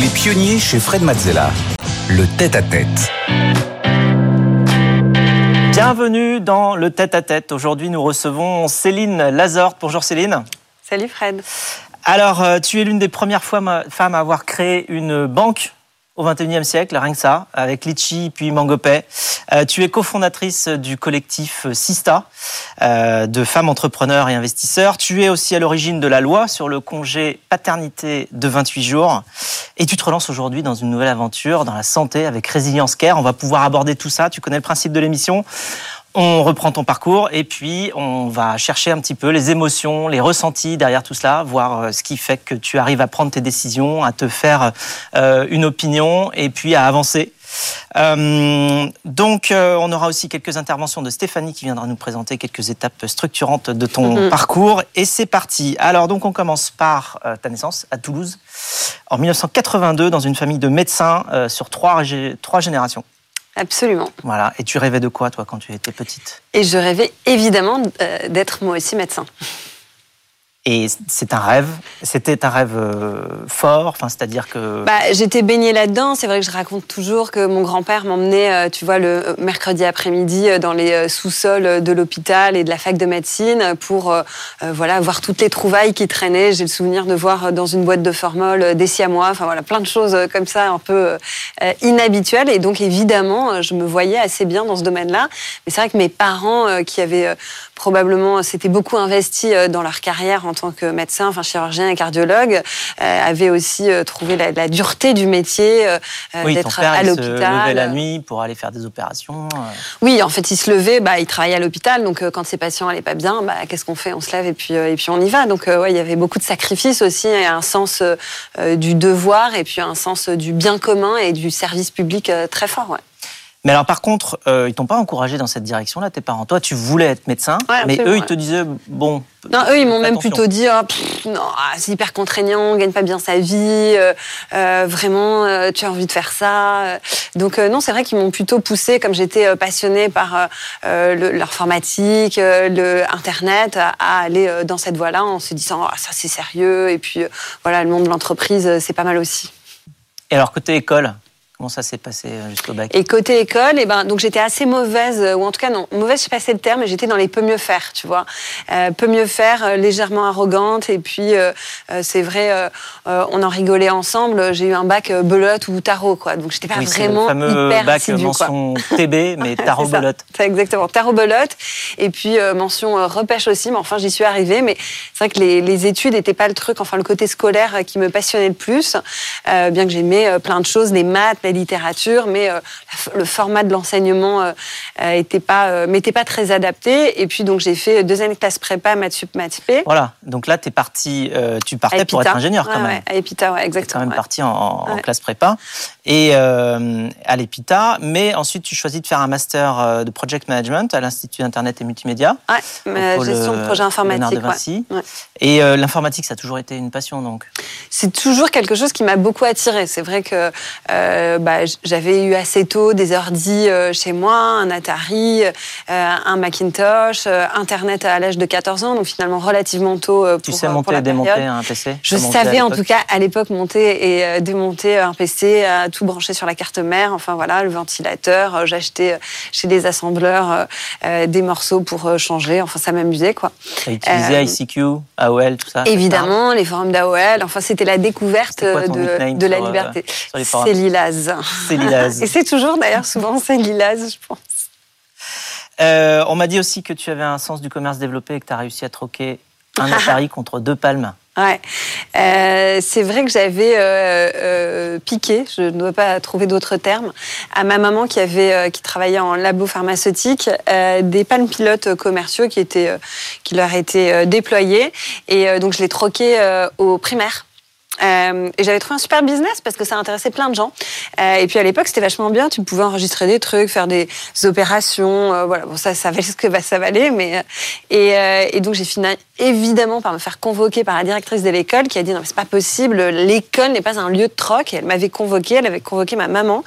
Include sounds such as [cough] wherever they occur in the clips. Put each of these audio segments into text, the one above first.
Les pionniers chez Fred Mazzella. Le tête-à-tête. Bienvenue dans le tête-à-tête. Aujourd'hui, nous recevons Céline Lazorte. Bonjour Céline. Salut Fred. Alors, euh, tu es l'une des premières femmes à avoir créé une banque au XXIe siècle, rien que ça, avec Litchi puis Mangopay. Euh, tu es cofondatrice du collectif Sista, euh, de femmes entrepreneurs et investisseurs. Tu es aussi à l'origine de la loi sur le congé paternité de 28 jours. Et tu te relances aujourd'hui dans une nouvelle aventure dans la santé avec Résilience Care. On va pouvoir aborder tout ça. Tu connais le principe de l'émission. On reprend ton parcours et puis on va chercher un petit peu les émotions, les ressentis derrière tout cela, voir euh, ce qui fait que tu arrives à prendre tes décisions, à te faire euh, une opinion et puis à avancer. Euh, donc, on aura aussi quelques interventions de Stéphanie qui viendra nous présenter quelques étapes structurantes de ton mm-hmm. parcours. Et c'est parti. Alors, donc, on commence par ta naissance à Toulouse en 1982 dans une famille de médecins sur trois, trois générations. Absolument. Voilà. Et tu rêvais de quoi, toi, quand tu étais petite? Et je rêvais évidemment euh, d'être moi aussi médecin. Et c'est un rêve. C'était un rêve euh, fort. Enfin, c'est-à-dire que. Bah, j'étais baignée là-dedans. C'est vrai que je raconte toujours que mon grand-père m'emmenait, euh, tu vois, le mercredi après-midi dans les sous-sols de l'hôpital et de la fac de médecine pour, voilà, voir toutes les trouvailles qui traînaient. J'ai le souvenir de voir dans une boîte de formol des siamois. Enfin voilà, plein de choses comme ça, un peu inhabituelles. Et donc évidemment, je me voyais assez bien dans ce domaine-là. Mais c'est vrai que mes parents, qui avaient probablement s'étaient beaucoup investis dans leur carrière en tant que médecin, enfin chirurgien et cardiologue, euh, avait aussi euh, trouvé la, dureté du métier euh, d'être à l'hôpital. Il se levait la nuit pour aller faire des opérations. Oui, en fait, il se levait, bah, il travaillait à l'hôpital, donc quand ses patients allaient pas bien, bah, qu'est-ce qu'on fait? On se lève et puis et puis on y va. Donc ouais, il y avait beaucoup de sacrifices aussi, et un sens du devoir et puis un sens du bien commun et du service public très fort. Ouais. Mais alors par contre, euh, ils t'ont pas encouragé dans cette direction-là, tes parents? Toi, tu voulais être médecin, mais eux, ils te disaient bon. Non, eux, ils m'ont même plutôt dit oh, non, ah, c'est hyper contraignant, on gagne pas bien sa vie, euh, euh, vraiment, tu as envie de faire ça. Donc non, c'est vrai qu'ils m'ont plutôt poussé, comme j'étais passionnée par l'informatique, le Internet, à, aller dans cette voie-là en se disant oh, ça c'est sérieux et puis voilà, le monde de l'entreprise, c'est pas mal aussi. Et alors côté école, Comment ça s'est passé euh, jusqu'au bac Et côté école, et eh ben, donc j'étais assez mauvaise, euh, ou en tout cas non, mauvaise, je passais le terme, mais j'étais dans les peu mieux faire, tu vois. Euh, peu mieux faire, euh, légèrement arrogante, et puis c'est vrai, on en rigolait ensemble. J'ai eu un bac belote ou tarot, quoi. Donc j'étais pas oui, vraiment le fameux hyper bac mention TB, mais [laughs] tarot belote. C'est exactement tarot belote, et puis mention repêche aussi. Mais enfin, j'y suis arrivée. Mais c'est vrai que les, les études n'étaient pas le truc, enfin le côté scolaire qui me passionnait le plus, bien que j'aimais plein de choses, les maths, littérature, mais euh, le format de l'enseignement euh, euh, était pas, m'était pas très adapté. Et puis donc j'ai fait deux années de classe prépa, maths sup, maths p. Voilà. Donc là, es parti, tu partais pour être ingénieur quand même. à Epita, ouais, exactement. quand même parti en, classe prépa et à l'Epita, mais ensuite tu choisis de faire un master de project management à l'Institut Internet et Multimédia. Ouais, gestion de projet informatique. Ouais. Et l'informatique, ça a toujours été une passion donc. C'est toujours quelque chose qui m'a beaucoup attiré. C'est vrai que bah, j'avais eu assez tôt des ordi euh, chez moi, un Atari, euh, un Macintosh, euh, Internet à l'âge de 14 ans, donc finalement relativement tôt pour Tu sais monter et démonter un PC Je savais en tout cas à l'époque monter et démonter un PC, tout brancher sur la carte mère, enfin voilà, le ventilateur, j'achetais chez des assembleurs des morceaux pour changer, enfin ça m'amusait quoi. Tu utilisé ICQ, AOL, tout ça Évidemment, les forums d'AOL, enfin c'était la découverte de, de, la liberté. C'est Lilaz. C'est Lilaz. Et c'est toujours d'ailleurs souvent c'est Lilaz, je pense. Euh, on m'a dit aussi que tu avais un sens du commerce développé et que tu as réussi à troquer un [laughs] Atari contre deux palmes. Ouais, euh, c'est vrai que j'avais euh, piqué, je ne dois pas trouver d'autres termes, à ma maman qui avait qui travaillait en labo pharmaceutique des palmes pilotes commerciaux qui étaient qui leur étaient déployés et donc je les troquais au primaire euh, et j'avais trouvé un super business parce que ça intéressait plein de gens. Euh, et puis à l'époque, c'était vachement bien. Tu pouvais enregistrer des trucs, faire des opérations. Euh, voilà, bon, ça, ça valait ce que ça valait. Mais et, et donc j'ai fini évidemment par me faire convoquer par la directrice de l'école qui a dit non, c'est pas possible. L'école n'est pas un lieu de troc. Et elle m'avait convoqué. Elle avait convoqué ma maman.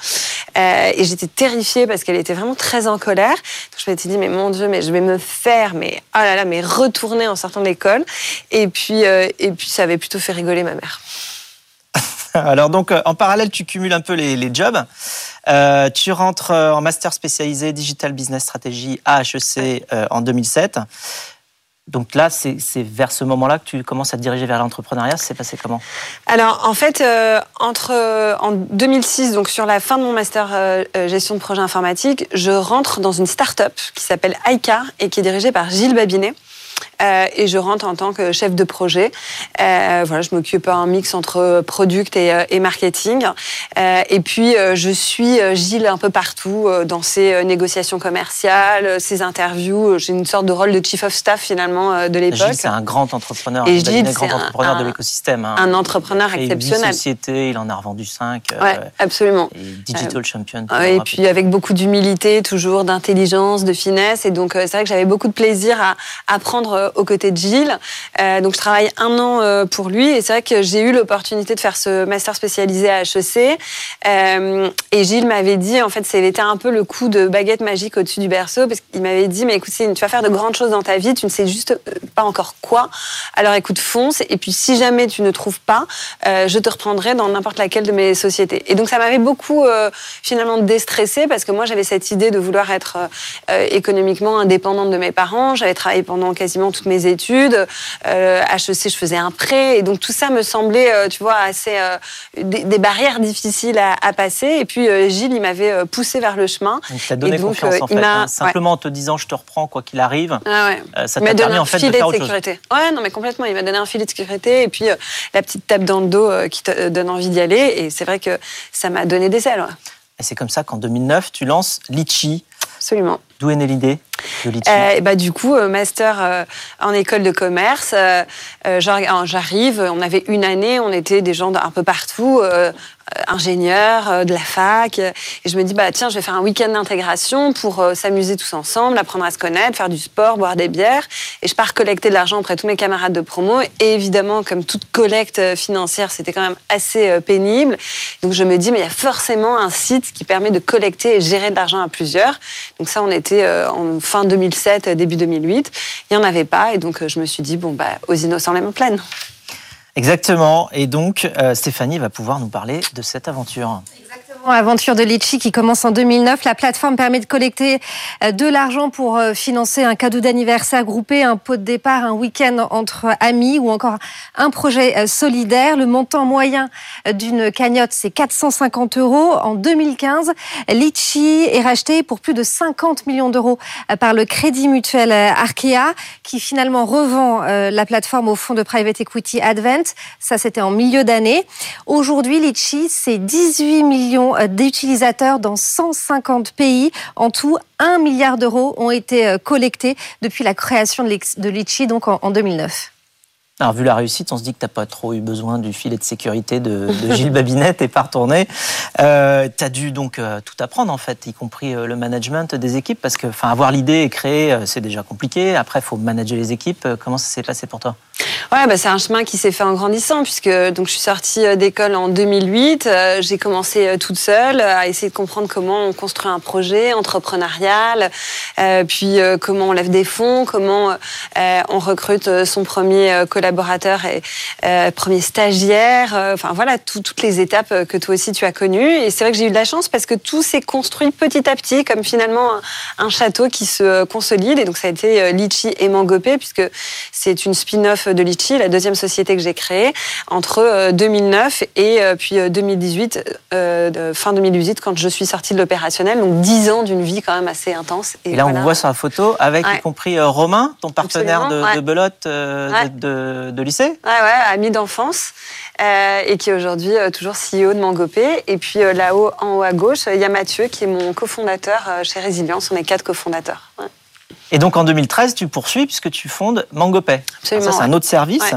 et j'étais terrifiée parce qu'elle était vraiment très en colère. Donc je m'étais dit mais mon Dieu, mais je vais me faire, mais oh là là, mais retourner en sortant de l'école. Et puis et puis ça avait plutôt fait rigoler ma mère. [laughs] Alors donc, euh, en parallèle, tu cumules un peu les, jobs. Euh, tu rentres euh, en master spécialisé Digital Business Strategy à HEC en 2007. Donc là, c'est c'est vers ce moment-là que tu commences à te diriger vers l'entrepreneuriat. Ça s'est passé comment? Alors en fait, entre en 2006, donc sur la fin de mon master gestion de projet informatique, je rentre dans une start-up qui s'appelle iCar et qui est dirigée par Gilles Babinet. Euh, et je rentre en tant que chef de projet. Euh, voilà, je m'occupe un mix entre product et, euh, et marketing. Euh, et puis je suis Gilles un peu partout dans ses négociations commerciales, ses interviews. J'ai une sorte de rôle de chief of staff finalement de l'époque. Gilles, c'est un grand entrepreneur. Et Gilles grand c'est un- entrepreneur de l'écosystème. hein. Un entrepreneur Il a exceptionnel. sociétés, il en a revendu 5. Ouais, absolument. et digital champion. Et puis avec beaucoup d'humilité, toujours d'intelligence, de finesse. Et donc c'est vrai que j'avais beaucoup de plaisir à apprendre aux côtés de Gilles. Euh, donc je travaille un an euh, pour lui. Et c'est vrai que j'ai eu l'opportunité de faire ce master spécialisé à HEC. Euh, et Gilles m'avait dit, en fait, c'était un peu le coup de baguette magique au-dessus du berceau. Parce qu'il m'avait dit, mais écoute, tu vas faire de grandes choses dans ta vie. Tu ne sais juste euh, pas encore quoi. Alors écoute, fonce. Et puis si jamais tu ne trouves pas, euh, je te reprendrai dans n'importe laquelle de mes sociétés. Et donc ça m'avait beaucoup euh, finalement déstressée parce que moi j'avais cette idée de vouloir être euh, économiquement indépendante de mes parents. J'avais travaillé pendant quasiment toutes mes études. Euh, HEC, je faisais un prêt. Et donc tout ça me semblait, euh, tu vois, assez euh, des, des barrières difficiles à, à passer. Et puis euh, Gilles, il m'avait euh, poussé vers le chemin. Donc, tu as donné Et donc, confiance euh, en il fait. hein. Simplement en te disant je te reprends quoi qu'il arrive. Ah ouais. Euh, ça Il m'a t'a donné permis un en fait de filet faire de autre chose. sécurité. Ouais, non, mais complètement. Il m'a donné un filet de sécurité et puis euh, la petite tape dans le dos euh, qui te euh, donne envie d'y aller. Et c'est vrai que ça m'a donné des ailes. ouais. Et c'est comme ça qu'en 2009, tu lances Litchi. Absolument. D'où est née l'idée Euh, bah, du coup, euh, master euh, en école de commerce, euh, j'ar- j'arrive, on avait une année, on était des gens d'un peu partout, ingénieurs, de la fac, et je me dis, bah, tiens, je vais faire un week-end d'intégration pour s'amuser tous ensemble, apprendre à se connaître, faire du sport, boire des bières, et je pars collecter de l'argent auprès de tous mes camarades de promo, et évidemment, comme toute collecte financière, c'était quand même assez pénible, donc je me dis, mais il y a forcément un site qui permet de collecter et gérer de l'argent à plusieurs, donc ça, on était euh, en fin 2007, euh, début 2008. Il n'y en avait pas. Et donc, euh, je me suis dit, bon, bah, aux innocents, les mains pleines. Exactement. Et donc, euh, Stéphanie va pouvoir nous parler de cette aventure. Aventure de Litchi qui commence en 2009. La plateforme permet de collecter euh, de l'argent pour euh, financer un cadeau d'anniversaire groupé, un pot de départ, un week-end entre amis ou encore un projet euh, solidaire. Le montant moyen d'une cagnotte, c'est 450 euros. En 2015, Litchi est racheté pour plus de 50 millions d'euros par le Crédit Mutuel Arkea qui finalement revend la plateforme au fonds de private equity Advent. Ça, c'était en milieu d'année. Aujourd'hui, Litchi, c'est 18 millions euh, d'utilisateurs dans 150 pays. En tout, 1 milliard d'euros ont été euh, collectés depuis la création de Litchi, donc en 2009. Alors, vu la réussite, on se dit que tu n'as pas trop eu besoin du filet de sécurité de, de Gilles [laughs] Babinet et pas retourné. Euh, tu as dû donc euh, tout apprendre, en fait, y compris euh, le management des équipes, parce que avoir l'idée et créer, euh, c'est déjà compliqué. Après, il faut manager les équipes. Comment ça s'est passé pour toi? Ouais, bah, c'est un chemin qui s'est fait en grandissant, puisque donc, je suis sortie d'école en 2008. euh, J'ai commencé toute seule à essayer de comprendre comment on construit un projet entrepreneurial, puis comment on lève des fonds, comment on recrute son premier euh, collaborateur et euh, premier stagiaire. euh, Enfin voilà, tout- toutes les étapes euh, que toi aussi tu as connues. Et c'est vrai que j'ai eu de la chance parce que tout s'est construit petit à petit, comme finalement un, un château qui se euh, consolide. Et donc ça a été Litchi et Mangopé, puisque c'est une spin-off de Litchi, la deuxième société que j'ai créée entre euh, 2009 et puis euh, 2018, euh, de- fin 2018, quand je suis sortie de l'opérationnel. Donc 10 ans d'une vie quand même assez intense. Et, là, on voilà. vous voit sur la photo avec Ouais. y compris Romain, ton partenaire de, ouais. de belote euh, Ouais. de, de- de lycée. Ouais, ami d'enfance, euh, et qui est aujourd'hui euh, toujours CEO de Mangopé. Et puis euh, là-haut, en haut à gauche, il y a Mathieu, qui est mon cofondateur chez Résilience. On est quatre cofondateurs. Ouais. Et donc en 2013, tu poursuis puisque tu fondes MangoPay. Absolument, Alors ça, c'est un autre service.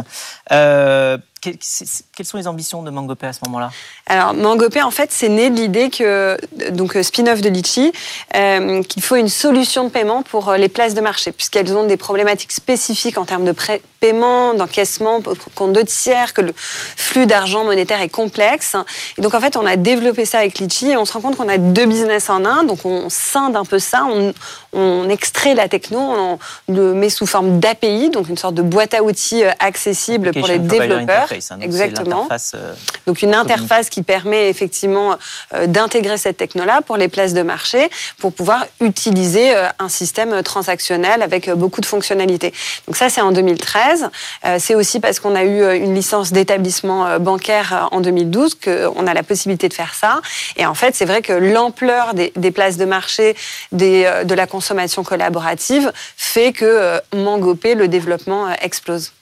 Euh, quelles sont les ambitions de MangoPay à ce moment-là? Alors, Mangopé, en fait, c'est né de l'idée que, donc euh, spin-off de Litchi, euh, qu'il faut une solution de paiement pour les places de marché, puisqu'elles ont des problématiques spécifiques en termes de paiement, d'encaissement, compte de tiers, que le flux d'argent monétaire est complexe. Et donc, en fait, on a développé ça avec Litchi et on se rend compte qu'on a deux business en un, donc on scinde un peu ça, on, extrait la techno, on le met sous forme d'API, donc une sorte de boîte à outils accessible pour les développeurs. Hein, Exactement. Donc une interface qui permet effectivement d'intégrer cette techno-là pour les places de marché, pour pouvoir utiliser un système transactionnel avec beaucoup de fonctionnalités. Donc ça, c'est en 2013. C'est aussi parce qu'on a eu une licence d'établissement bancaire en 2012 qu'on a la possibilité de faire ça. Et en fait, c'est vrai que l'ampleur des, places de marché, des, de la consommation collaborative fait que Mangopé, le développement explose.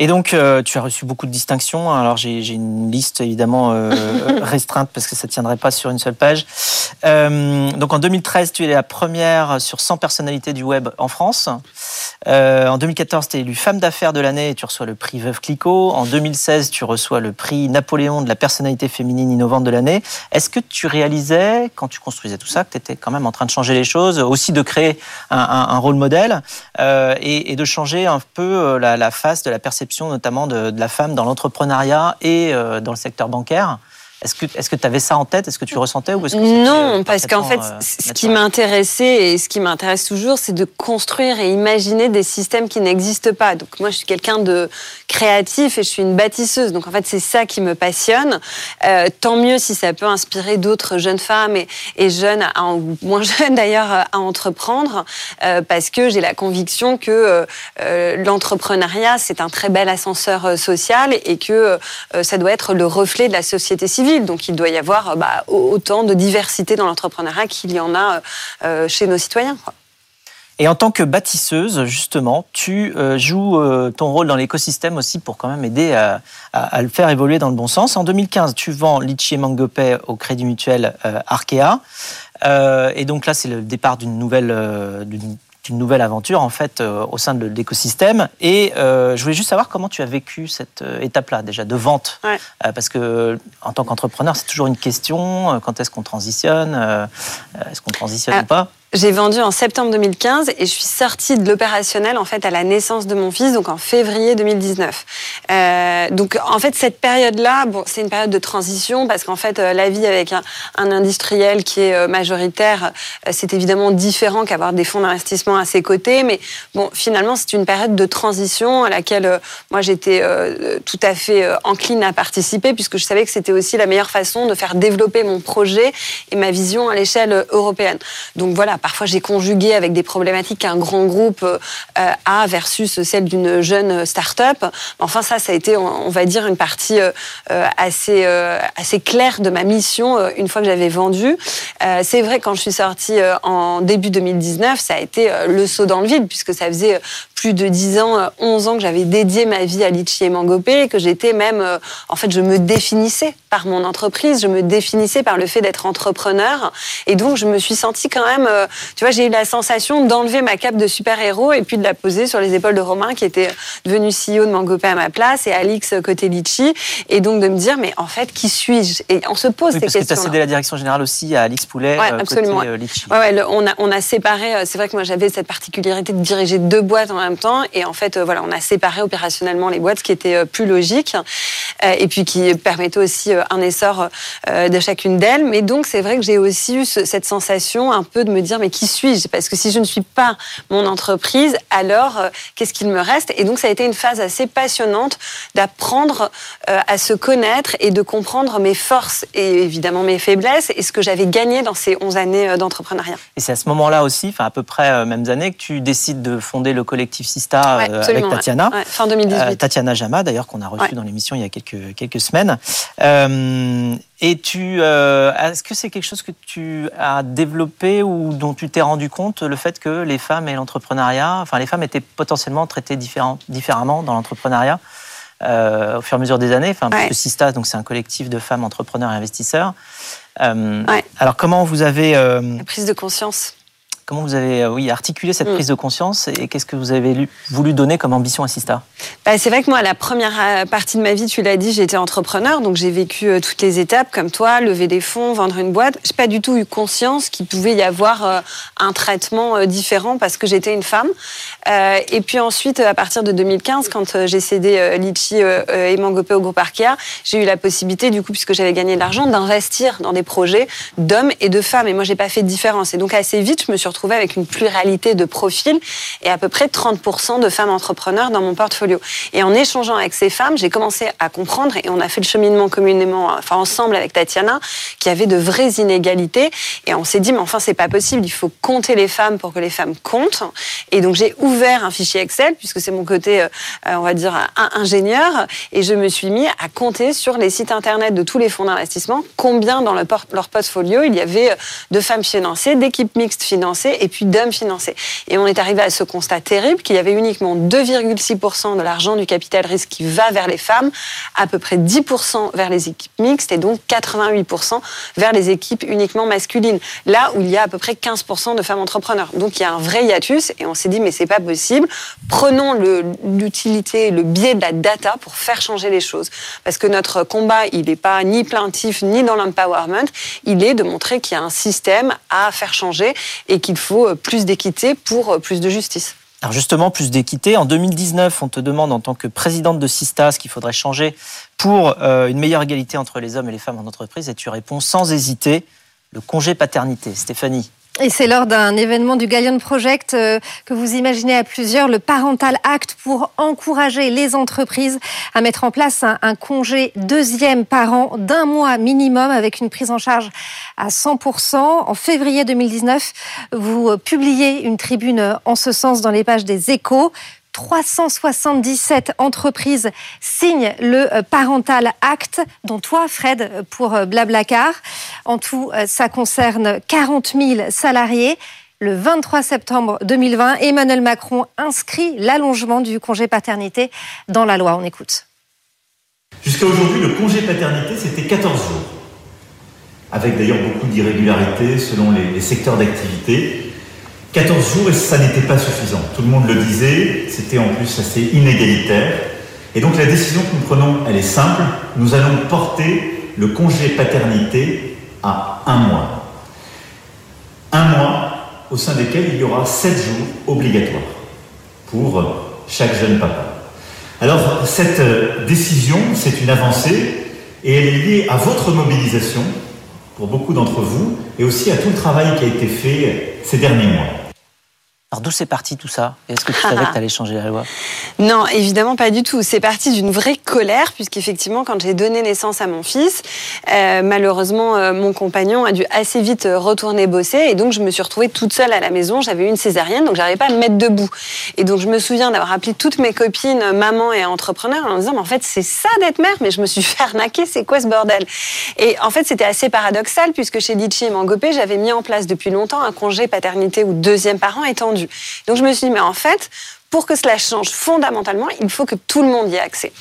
Et donc, euh, tu as reçu beaucoup de distinctions. Alors, j'ai une liste évidemment euh, [laughs] restreinte parce que ça ne tiendrait pas sur une seule page. Euh, donc, en 2013, tu es la première sur 100 personnalités du web en France. en 2014, tu es élue femme d'affaires de l'année et tu reçois le prix Veuve Clicquot. En 2016, tu reçois le prix Napoléon de la personnalité féminine innovante de l'année. Est-ce que tu réalisais, quand tu construisais tout ça, que tu étais quand même en train de changer les choses, aussi de créer un, un, rôle modèle et, et, de changer un peu la, la face de la perception notamment de, la femme dans l'entrepreneuriat et euh, dans le secteur bancaire. Est-ce que tu avais ça en tête? Est-ce que tu ressentais ou est-ce que Non, parce qu'en fait, euh, ce qui m'intéressait et ce qui m'intéresse toujours, c'est de construire et imaginer des systèmes qui n'existent pas. Donc moi, je suis quelqu'un de créatif et je suis une bâtisseuse. Donc en fait, c'est ça qui me passionne. Euh, tant mieux si ça peut inspirer d'autres jeunes femmes et, et jeunes, ou moins [laughs] jeunes d'ailleurs, à entreprendre, euh, parce que j'ai la conviction que l'entrepreneuriat, c'est un très bel ascenseur social et que ça doit être le reflet de la société civile. Donc il doit y avoir euh, bah, autant de diversité dans l'entrepreneuriat qu'il y en a euh, euh, chez nos citoyens. Et en tant que bâtisseuse, justement, tu joues ton rôle dans l'écosystème aussi pour quand même aider à, le faire évoluer dans le bon sens. En 2015, tu vends Litchi et Mangopay au Crédit Mutuel Arkea. et donc là, c'est le départ d'une nouvelle, une nouvelle aventure en fait euh, au sein de l'écosystème. Et euh, je voulais juste savoir comment tu as vécu cette euh, étape-là déjà de vente, parce que en tant qu'entrepreneur, c'est toujours une question quand est-ce qu'on transitionne, est-ce qu'on transitionne ah, ou pas? J'ai vendu en septembre 2015 et je suis sortie de l'opérationnel en fait à la naissance de mon fils, donc en février 2019. Euh, donc en fait cette période-là, bon, c'est une période de transition parce qu'en fait euh, la vie avec un, industriel qui est euh, majoritaire, c'est évidemment différent qu'avoir des fonds d'investissement à ses côtés. Mais bon, finalement c'est une période de transition à laquelle moi j'étais tout à fait encline à participer puisque je savais que c'était aussi la meilleure façon de faire développer mon projet et ma vision à l'échelle européenne. Donc voilà parfois j'ai conjugué avec des problématiques qu'un grand groupe euh, a versus celle d'une jeune start-up. Enfin, ça, ça a été, on va dire, une partie euh, assez, euh, assez claire de ma mission une fois que j'avais vendu. C'est vrai, quand je suis sortie en début 2019, ça a été le saut dans le vide, puisque ça faisait plus de 10 ans, 11 ans que j'avais dédié ma vie à Litchi et Mangopé, et que j'étais même, en fait, je me définissais par mon entreprise, je me définissais par le fait d'être entrepreneur, et donc je me suis sentie quand même tu vois, j'ai eu la sensation d'enlever ma cape de super-héros et puis de la poser sur les épaules de Romain, qui était devenu CEO de Mangopé à ma place, et Alix côté Litchi, et donc de me dire, mais en fait, qui suis-je? Et on se pose ces questions. Parce que tu as cédé la direction générale aussi à Alix Poulet, ouais, euh, absolument, côté euh, Litchi. Ouais, on, a, on a séparé, euh, c'est vrai que moi j'avais cette particularité de diriger deux boîtes en temps, et en fait, voilà, on a séparé opérationnellement les boîtes, ce qui était plus logique, et puis qui permettait aussi un essor de chacune d'elles. Mais donc, c'est vrai que j'ai aussi eu cette sensation un peu de me dire, mais qui suis-je? Parce que si je ne suis pas mon entreprise, alors euh, qu'est-ce qu'il me reste? Et donc ça a été une phase assez passionnante d'apprendre euh, à se connaître et de comprendre mes forces et évidemment mes faiblesses et ce que j'avais gagné dans ces 11 années euh, d'entrepreneuriat. Et c'est à ce moment-là aussi, enfin à peu près mêmes années, que tu décides de fonder le collectif Sista avec Tatiana. fin 2018. Tatiana Jama, d'ailleurs, qu'on a reçu dans l'émission il y a quelques, quelques semaines. Et tu, euh, est-ce que c'est quelque chose que tu as développé ou dont tu t'es rendu compte, le fait que les femmes et l'entrepreneuriat, enfin les femmes étaient potentiellement traitées différemment dans l'entrepreneuriat euh, au fur et à mesure des années? Enfin, parce que Sista, donc c'est un collectif de femmes entrepreneurs et investisseurs. Euh, alors comment vous avez la prise de conscience Comment vous avez euh, oui, articulé cette mm. prise de conscience et qu'est-ce que vous avez voulu donner comme ambition à Sista? Bah, C'est vrai que moi, la première euh, partie de ma vie, tu l'as dit, j'étais entrepreneur, donc j'ai vécu euh, toutes les étapes comme toi, lever des fonds, vendre une boîte. Je n'ai pas du tout eu conscience qu'il pouvait y avoir un traitement différent parce que j'étais une femme. Et puis ensuite, à partir de 2015, quand j'ai cédé Litchi et Mangopé au groupe Arkea, j'ai eu la possibilité, du coup, puisque j'avais gagné de l'argent, d'investir dans des projets d'hommes et de femmes. Et moi, j'ai pas fait de différence. Et donc assez vite, je me suis retrouvée avec une pluralité de profils et à peu près 30% de femmes entrepreneurs dans mon portfolio. Et en échangeant avec ces femmes, j'ai commencé à comprendre, et on a fait le cheminement communément, enfin ensemble avec Tatiana, qu'il y avait de vraies inégalités. Et on s'est dit, mais enfin, c'est pas possible, il faut compter les femmes pour que les femmes comptent. Et donc j'ai ouvert un fichier Excel, puisque c'est mon côté, euh, on va dire, ingénieur, et je me suis mis à compter sur les sites internet de tous les fonds d'investissement combien dans leur portfolio il y avait de femmes financées, d'équipes mixtes financées et puis d'hommes financés. Et on est arrivé à ce constat terrible qu'il y avait uniquement 2,6% de l'argent du capital risque qui va vers les femmes, à peu près 10% vers les équipes mixtes et donc 88% vers les équipes uniquement masculines. Là où il y a à peu près 15% de femmes entrepreneurs. Donc il y a un vrai hiatus et on s'est dit mais c'est pas possible. Prenons l'utilité, le, le biais de la data pour faire changer les choses. Parce que notre combat, il n'est pas ni plaintif ni dans l'empowerment, il est de montrer qu'il y a un système à faire changer et qu'il faut plus d'équité pour plus de justice. Alors justement, plus d'équité. En 2019, on te demande en tant que présidente de Sista ce qu'il faudrait changer pour euh, une meilleure égalité entre les hommes et les femmes en entreprise et tu réponds sans hésiter le congé paternité. Stéphanie. Et c'est lors d'un événement du Gallion Project euh, que vous imaginez à plusieurs le Parental Act pour encourager les entreprises à mettre en place un, congé deuxième par an d'un mois minimum avec une prise en charge à 100%. En février 2019, vous publiez une tribune en ce sens dans les pages des échos. 377 entreprises signent le euh, Parental Act, dont toi, Fred, pour euh, Blablacar. En tout, euh, ça concerne 40 000 salariés. Le 23 septembre 2020, Emmanuel Macron inscrit l'allongement du congé paternité dans la loi. On écoute. Jusqu'à aujourd'hui, le congé paternité, c'était 14 jours, avec d'ailleurs beaucoup d'irrégularités selon les secteurs d'activité. 14 jours et ça n'était pas suffisant. Tout le monde le disait, c'était en plus assez inégalitaire. Et donc la décision que nous prenons, elle est simple. Nous allons porter le congé paternité à un mois. Un mois au sein desquels il y aura 7 jours obligatoires pour chaque jeune papa. Alors cette décision, c'est une avancée et elle est liée à votre mobilisation pour beaucoup d'entre vous et aussi à tout le travail qui a été fait ces derniers mois. Alors d'où c'est parti tout ça? Est-ce que tu savais que [laughs] tu allais changer la loi? Non, évidemment pas du tout. C'est parti d'une vraie colère, puisqu'effectivement, quand j'ai donné naissance à mon fils, euh, malheureusement, euh, mon compagnon a dû assez vite euh, retourner bosser, et donc je me suis retrouvée toute seule à la maison. J'avais une césarienne, donc j'arrivais pas à me mettre debout. Et donc je me souviens d'avoir appelé toutes mes copines, maman et entrepreneurs, en disant, mais en fait, c'est ça d'être mère, mais je me suis [laughs] fait arnaquer, c'est quoi ce bordel? Et en fait, c'était assez paradoxal, puisque chez Litchi et Mangopé, j'avais mis en place depuis longtemps un congé paternité ou deuxième parent étendu. Donc je me suis dit, mais en fait, pour que cela change fondamentalement, il faut que tout le monde y ait accès.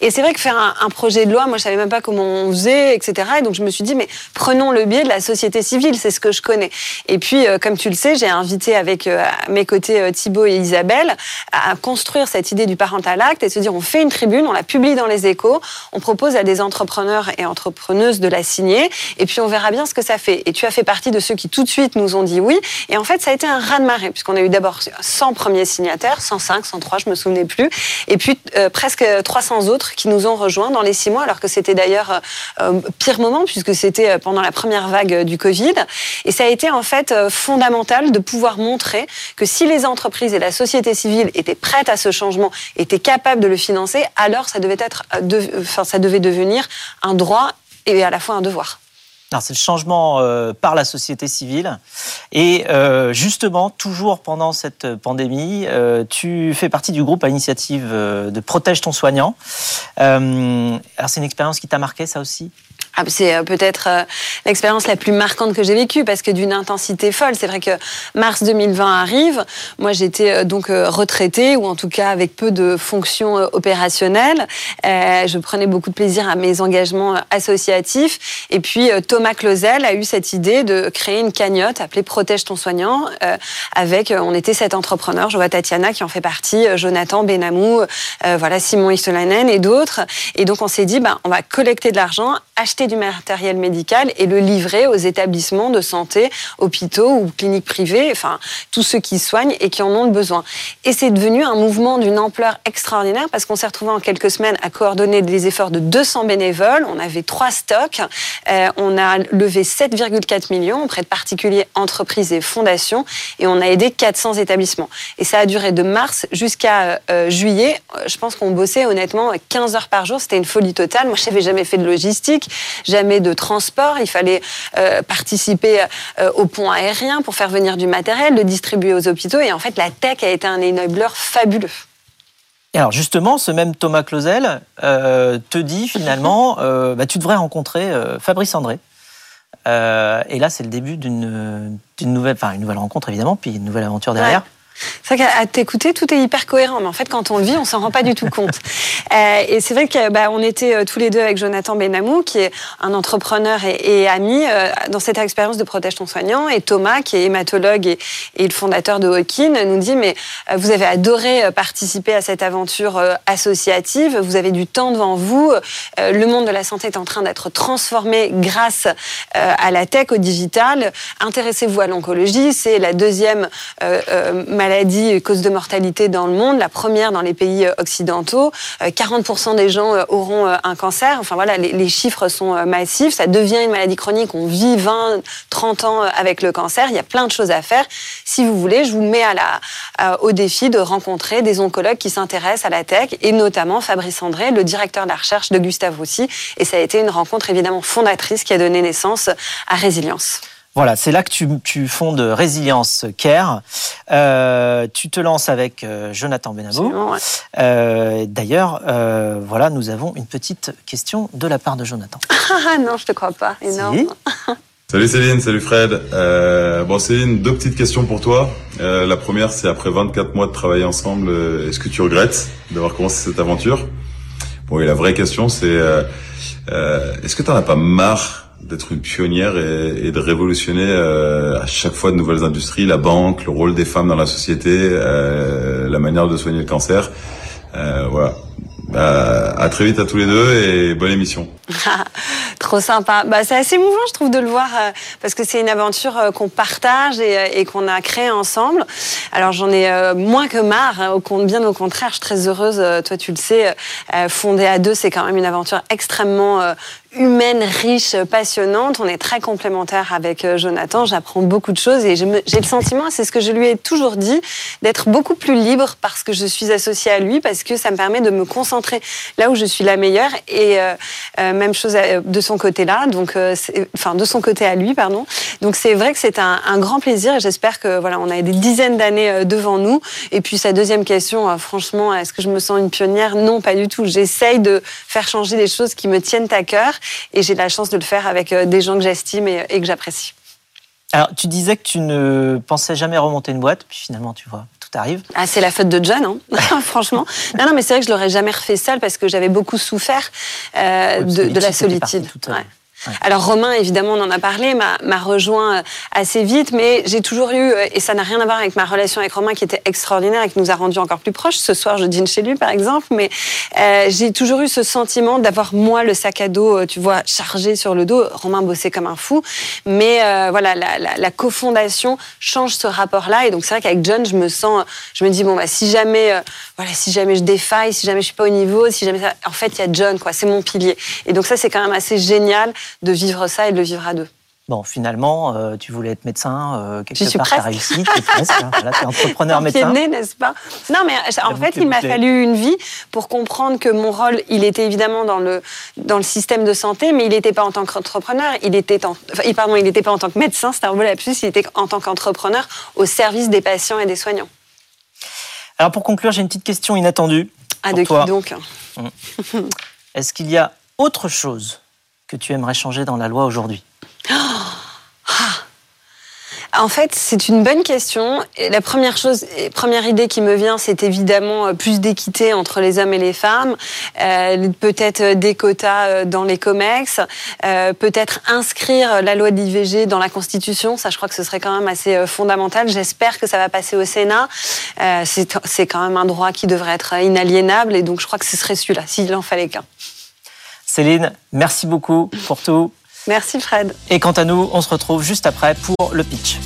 Et c'est vrai que faire un, projet de loi, moi je savais même pas comment on faisait, etc. Et donc je me suis dit, mais prenons le biais de la société civile, c'est ce que je connais. Et puis, euh, comme tu le sais, j'ai invité avec euh, mes côtés euh, Thibault et Isabelle à, construire cette idée du parental acte et se dire, on fait une tribune, on la publie dans les échos, on propose à des entrepreneurs et entrepreneuses de la signer, et puis on verra bien ce que ça fait. Et tu as fait partie de ceux qui tout de suite nous ont dit oui. Et en fait, ça a été un raz-de-marée, puisqu'on a eu d'abord 100 premiers signataires, 105, 103, je me souvenais plus, et puis presque 300 autres qui nous ont rejoints dans les six mois, alors que c'était d'ailleurs euh, pire moment puisque c'était euh, pendant la première vague euh, du Covid. Et ça a été en fait fondamental de pouvoir montrer que si les entreprises et la société civile étaient prêtes à ce changement, étaient capables de le financer, alors ça devait être, enfin, ça devait devenir un droit et à la fois un devoir. C'est le changement euh, par la société civile. Et euh, justement, toujours pendant cette pandémie, euh, tu fais partie du groupe à initiative de Protège ton soignant. alors c'est une expérience qui t'a marqué, ça aussi? Ah, c'est euh, peut-être euh, l'expérience la plus marquante que j'ai vécue parce que d'une intensité folle. C'est vrai que mars 2020 arrive. Moi, j'étais euh, donc retraitée ou en tout cas avec peu de fonctions opérationnelles. je prenais beaucoup de plaisir à mes engagements associatifs. Et puis Thomas Clausel a eu cette idée de créer une cagnotte appelée Protège ton soignant. avec, on était sept entrepreneurs. Je vois Tatiana qui en fait partie, Jonathan Benamou, voilà Simon Istolainen et d'autres. Et donc on s'est dit, ben, on va collecter de l'argent acheter du matériel médical et le livrer aux établissements de santé, hôpitaux ou cliniques privées, enfin tous ceux qui soignent et qui en ont besoin. Et c'est devenu un mouvement d'une ampleur extraordinaire parce qu'on s'est retrouvé en quelques semaines à coordonner des efforts de 200 bénévoles. On avait trois stocks. Euh, on a levé 7,4 millions auprès de particuliers, entreprises et fondations et on a aidé 400 établissements. Et ça a duré de mars jusqu'à euh, juillet. Je pense qu'on bossait honnêtement 15 heures par jour. C'était une folie totale. Moi, je n'avais jamais fait de logistique, jamais de transport. Il fallait euh, participer euh, au pont aérien pour faire venir du matériel, le distribuer aux hôpitaux. Et en fait, la tech a été un enabler fabuleux. Et alors justement, ce même Thomas Clausel te dit finalement, [laughs] bah, tu devrais rencontrer Fabrice André. et là, c'est le début d'une nouvelle, enfin une nouvelle rencontre évidemment, puis une nouvelle aventure derrière. C'est vrai qu'à t'écouter, tout est hyper cohérent, mais en fait, quand on le vit, on s'en rend pas du tout compte. [laughs] Euh, et c'est vrai qu'on bah, était euh, tous les deux avec Jonathan Benamou, qui est un entrepreneur et, ami euh, dans cette expérience de protège ton soignant, et Thomas, qui est hématologue et, le fondateur de Hawkin, nous dit mais vous avez adoré participer à cette aventure associative, vous avez du temps devant vous, le monde de la santé est en train d'être transformé grâce à la tech, au digital. Intéressez-vous à l'oncologie, c'est la deuxième maladie maladie cause de mortalité dans le monde, la première dans les pays euh, occidentaux. 40% euh, des gens euh, auront un cancer. Enfin voilà, les, chiffres sont massifs. Ça devient une maladie chronique. On vit 20, 30 ans avec le cancer. Il y a plein de choses à faire. Si vous voulez, je vous mets au défi de rencontrer des oncologues qui s'intéressent à la tech et notamment Fabrice André, le directeur de la recherche de Gustave Roussy. Et ça a été une rencontre évidemment fondatrice qui a donné naissance à Résilience. Voilà, c'est là que tu, tu, fondes Résilience Care. Euh, tu te lances avec euh, Jonathan Benabou. Euh, d'ailleurs, voilà, nous avons une petite question de la part de Jonathan. [laughs] Ah non, je te crois pas. Énorme. [laughs] Salut Céline, salut Fred. bon Céline, deux petites questions pour toi. la première, c'est après 24 mois de travailler ensemble, est-ce que tu regrettes d'avoir commencé cette aventure? Bon, et la vraie question, c'est est-ce que tu n'en as pas marre d'être une pionnière et, de révolutionner euh, à chaque fois de nouvelles industries, la banque, le rôle des femmes dans la société, euh, la manière de soigner le cancer. Euh, voilà. Bah, à très vite à tous les deux et bonne émission. Trop sympa. Bah, c'est assez émouvant, je trouve, de le voir euh, parce que c'est une aventure euh, qu'on partage et, et qu'on a créée ensemble. Alors j'en ai moins que marre, hein, au bien au contraire, je suis très heureuse. Toi, tu le sais, fonder à deux, c'est quand même une aventure extrêmement humaine, riche, passionnante. On est très complémentaires avec euh, Jonathan. J'apprends beaucoup de choses et j'ai le sentiment, c'est ce que je lui ai toujours dit, d'être beaucoup plus libre parce que je suis associée à lui, parce que ça me permet de me concentrer là où je suis la meilleure. Et euh, euh, même chose de son côté-là, donc enfin de son côté à lui, pardon. Donc c'est vrai que c'est un, un, grand plaisir et j'espère que voilà, on a des dizaines d'années devant nous. Et puis sa deuxième question, franchement, est-ce que je me sens une pionnière? Non, pas du tout. J'essaye de faire changer des choses qui me tiennent à cœur. Et j'ai la chance de le faire avec euh, des gens que j'estime et, que j'apprécie. Alors, tu disais que tu ne pensais jamais remonter une boîte, puis finalement, tu vois, tout arrive. Ah, c'est la faute de John, hein [laughs] franchement. Non, non, mais c'est vrai que je l'aurais jamais refait seul parce que j'avais beaucoup souffert euh, de, la solitude. Alors Romain, évidemment, on en a parlé, m'a rejoint euh, assez vite, mais j'ai toujours eu, euh, et ça n'a rien à voir avec ma relation avec Romain qui était extraordinaire et qui nous a rendus encore plus proches. Ce soir, je dîne chez lui, par exemple, mais euh, j'ai toujours eu ce sentiment d'avoir moi le sac à dos, tu vois, chargé sur le dos. Romain bossait comme un fou, mais voilà, la, cofondation change ce rapport-là, et donc c'est vrai qu'avec John, je me sens, je me dis bon bah si jamais, voilà, si jamais je défaille, si jamais je suis pas au niveau, si jamais, en fait, il y a John, quoi, c'est mon pilier, et donc ça c'est quand même assez génial de vivre ça et de le vivre à deux. Bon, finalement, euh, tu voulais être médecin, euh, quelque part, tu as réussi, tu es presque, hein, es entrepreneur [laughs] médecin. n'est-ce pas? Non, mais en fait, il m'a fallu une vie pour comprendre que mon rôle, il était évidemment dans le, dans le système de santé, mais il n'était pas en tant qu'entrepreneur, il était en, pardon, il n'était pas en tant que médecin, c'était un peu plus, il était en tant qu'entrepreneur au service des patients et des soignants. Alors pour conclure, j'ai une petite question inattendue. Ah, de qui donc? Hum. Est-ce qu'il y a autre chose que tu aimerais changer dans la loi aujourd'hui [gasps] En fait, c'est une bonne question. la première chose, première idée qui me vient, c'est évidemment euh, plus d'équité entre les hommes et les femmes, euh, peut-être euh, des quotas dans les comex, peut-être inscrire la loi de l'IVG dans la Constitution. Ça, je crois que ce serait quand même assez fondamental. J'espère que ça va passer au Sénat. c'est quand même un droit qui devrait être inaliénable, et donc je crois que ce serait celui-là, s'il en fallait qu'un. Céline, merci beaucoup pour tout. Merci Fred. Et quant à nous, on se retrouve juste après pour le pitch.